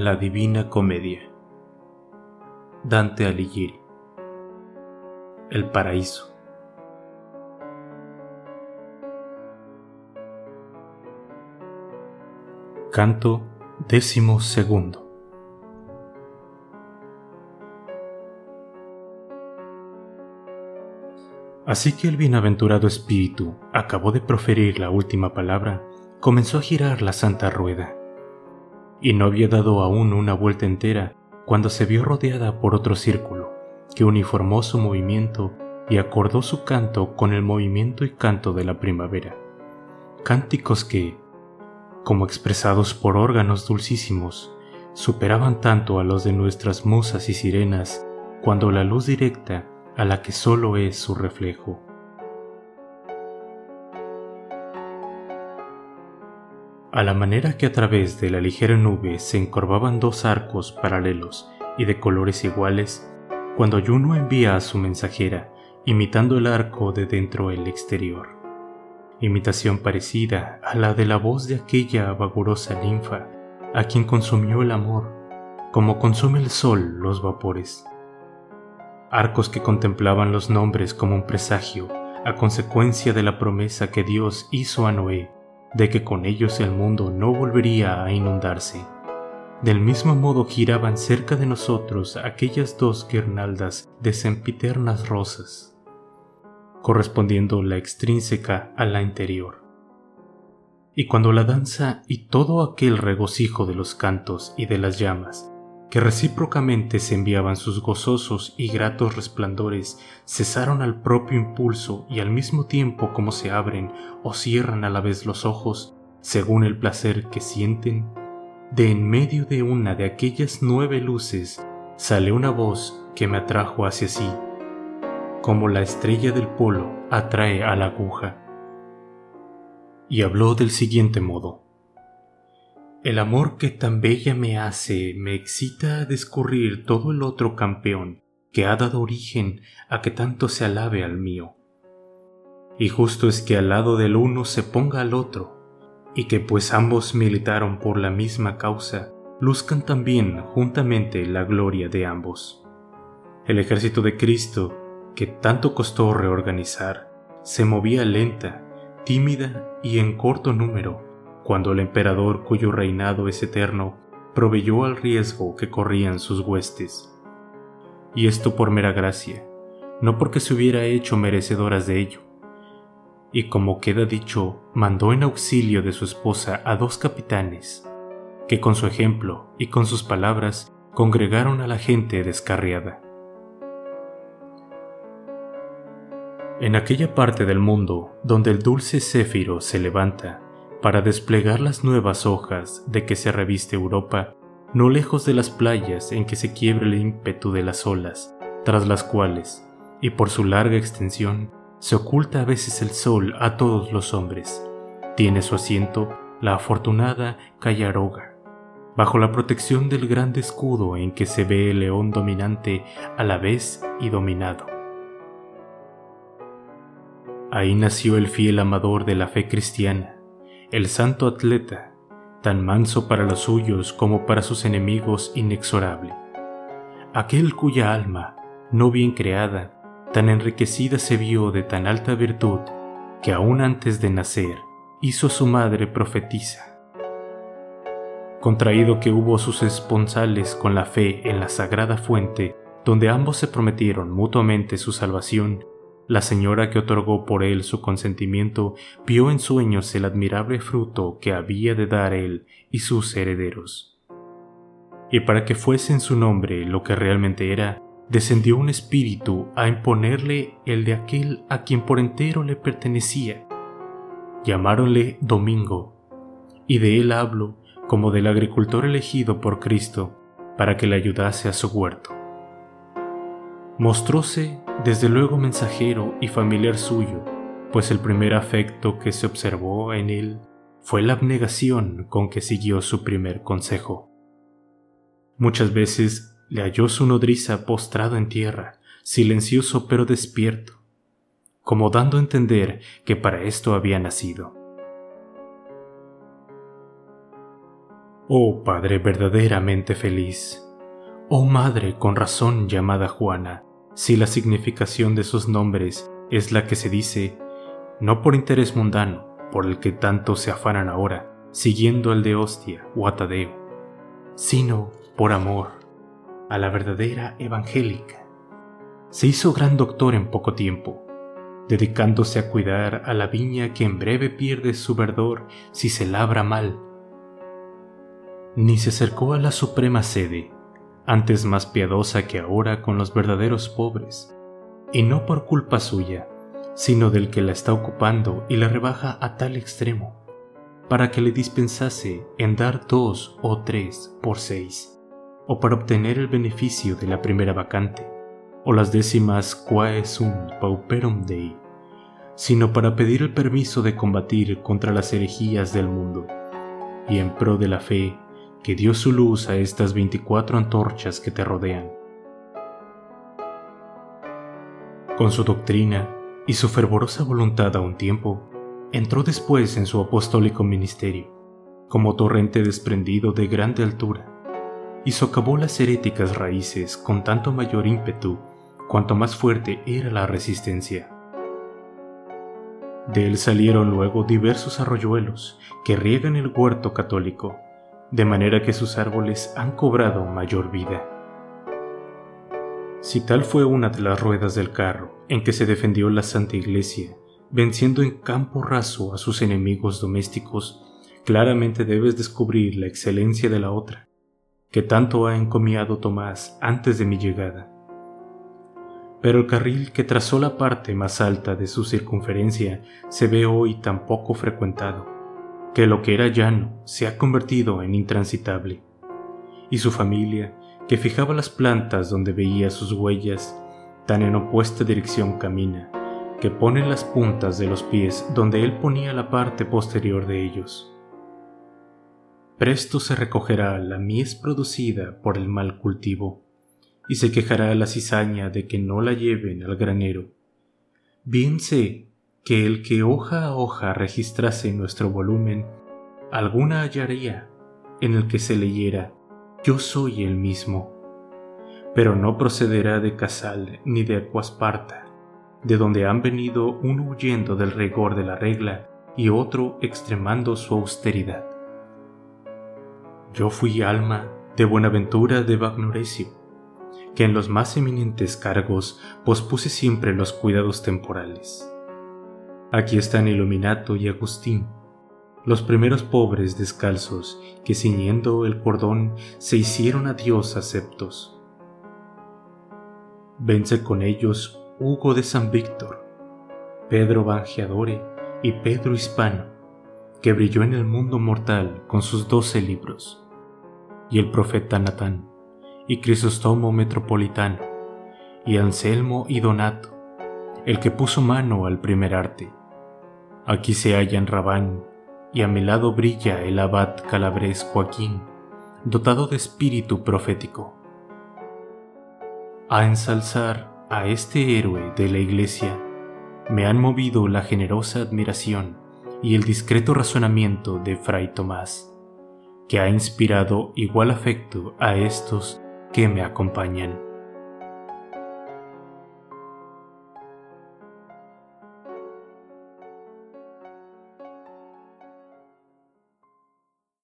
La Divina Comedia. Dante Alighieri. El Paraíso. Canto décimo segundo. Así que el bienaventurado espíritu acabó de proferir la última palabra, comenzó a girar la santa rueda. Y no había dado aún una vuelta entera cuando se vio rodeada por otro círculo, que uniformó su movimiento y acordó su canto con el movimiento y canto de la primavera. Cánticos que, como expresados por órganos dulcísimos, superaban tanto a los de nuestras musas y sirenas cuando la luz directa a la que solo es su reflejo. A la manera que a través de la ligera nube se encorvaban dos arcos paralelos y de colores iguales, cuando Juno envía a su mensajera, imitando el arco de dentro el exterior. Imitación parecida a la de la voz de aquella vagurosa ninfa, a quien consumió el amor, como consume el sol los vapores arcos que contemplaban los nombres como un presagio, a consecuencia de la promesa que Dios hizo a Noé de que con ellos el mundo no volvería a inundarse. Del mismo modo giraban cerca de nosotros aquellas dos guirnaldas de sempiternas rosas, correspondiendo la extrínseca a la interior. Y cuando la danza y todo aquel regocijo de los cantos y de las llamas que recíprocamente se enviaban sus gozosos y gratos resplandores, cesaron al propio impulso y al mismo tiempo como se abren o cierran a la vez los ojos, según el placer que sienten, de en medio de una de aquellas nueve luces sale una voz que me atrajo hacia sí, como la estrella del polo atrae a la aguja. Y habló del siguiente modo. El amor que tan bella me hace me excita a descurrir todo el otro campeón que ha dado origen a que tanto se alabe al mío. Y justo es que al lado del uno se ponga al otro, y que pues ambos militaron por la misma causa, luzcan también juntamente la gloria de ambos. El ejército de Cristo, que tanto costó reorganizar, se movía lenta, tímida y en corto número, cuando el emperador cuyo reinado es eterno proveyó al riesgo que corrían sus huestes. Y esto por mera gracia, no porque se hubiera hecho merecedoras de ello. Y como queda dicho, mandó en auxilio de su esposa a dos capitanes, que con su ejemplo y con sus palabras congregaron a la gente descarriada. En aquella parte del mundo donde el dulce céfiro se levanta para desplegar las nuevas hojas de que se reviste Europa, no lejos de las playas en que se quiebra el ímpetu de las olas, tras las cuales, y por su larga extensión, se oculta a veces el sol a todos los hombres. Tiene su asiento la afortunada Callaroga, bajo la protección del grande escudo en que se ve el león dominante a la vez y dominado. Ahí nació el fiel amador de la fe cristiana, el santo atleta, tan manso para los suyos como para sus enemigos inexorable, aquel cuya alma, no bien creada, tan enriquecida se vio de tan alta virtud, que aún antes de nacer hizo su madre profetisa. Contraído que hubo sus esponsales con la fe en la sagrada fuente, donde ambos se prometieron mutuamente su salvación la señora que otorgó por él su consentimiento vio en sueños el admirable fruto que había de dar él y sus herederos. Y para que fuese en su nombre lo que realmente era, descendió un espíritu a imponerle el de aquel a quien por entero le pertenecía. Llamáronle Domingo, y de él hablo como del agricultor elegido por Cristo para que le ayudase a su huerto. Mostróse desde luego mensajero y familiar suyo, pues el primer afecto que se observó en él fue la abnegación con que siguió su primer consejo. Muchas veces le halló su nodriza postrado en tierra, silencioso pero despierto, como dando a entender que para esto había nacido. Oh Padre verdaderamente feliz, oh Madre con razón llamada Juana, si la significación de sus nombres es la que se dice, no por interés mundano, por el que tanto se afanan ahora, siguiendo el de Hostia o Atadeo, sino por amor a la verdadera evangélica. Se hizo gran doctor en poco tiempo, dedicándose a cuidar a la viña que en breve pierde su verdor si se labra mal ni se acercó a la suprema sede, antes más piadosa que ahora con los verdaderos pobres, y no por culpa suya, sino del que la está ocupando y la rebaja a tal extremo, para que le dispensase en dar dos o tres por seis, o para obtener el beneficio de la primera vacante, o las décimas quae sunt pauperum dei, sino para pedir el permiso de combatir contra las herejías del mundo, y en pro de la fe que dio su luz a estas 24 antorchas que te rodean. Con su doctrina y su fervorosa voluntad a un tiempo, entró después en su apostólico ministerio, como torrente desprendido de grande altura, y socavó las heréticas raíces con tanto mayor ímpetu cuanto más fuerte era la resistencia. De él salieron luego diversos arroyuelos que riegan el huerto católico, de manera que sus árboles han cobrado mayor vida. Si tal fue una de las ruedas del carro en que se defendió la Santa Iglesia, venciendo en campo raso a sus enemigos domésticos, claramente debes descubrir la excelencia de la otra, que tanto ha encomiado Tomás antes de mi llegada. Pero el carril que trazó la parte más alta de su circunferencia se ve hoy tan poco frecuentado que lo que era llano se ha convertido en intransitable, y su familia, que fijaba las plantas donde veía sus huellas, tan en opuesta dirección camina, que pone las puntas de los pies donde él ponía la parte posterior de ellos. Presto se recogerá la mies producida por el mal cultivo, y se quejará la cizaña de que no la lleven al granero. Bien sé que el que hoja a hoja registrase nuestro volumen, alguna hallaría en el que se leyera Yo soy el mismo, pero no procederá de Casal ni de Acuasparta, de donde han venido uno huyendo del rigor de la regla y otro extremando su austeridad. Yo fui alma de Buenaventura de Bagnoresio, que en los más eminentes cargos pospuse siempre los cuidados temporales Aquí están Iluminato y Agustín, los primeros pobres descalzos que ciñendo el cordón se hicieron a Dios aceptos. Vence con ellos Hugo de San Víctor, Pedro Bangeadore y Pedro Hispano, que brilló en el mundo mortal con sus doce libros, y el profeta Natán, y Crisóstomo Metropolitano, y Anselmo y Donato, el que puso mano al primer arte, Aquí se hallan Rabán, y a mi lado brilla el abad calabres Joaquín, dotado de espíritu profético. A ensalzar a este héroe de la Iglesia me han movido la generosa admiración y el discreto razonamiento de Fray Tomás, que ha inspirado igual afecto a estos que me acompañan.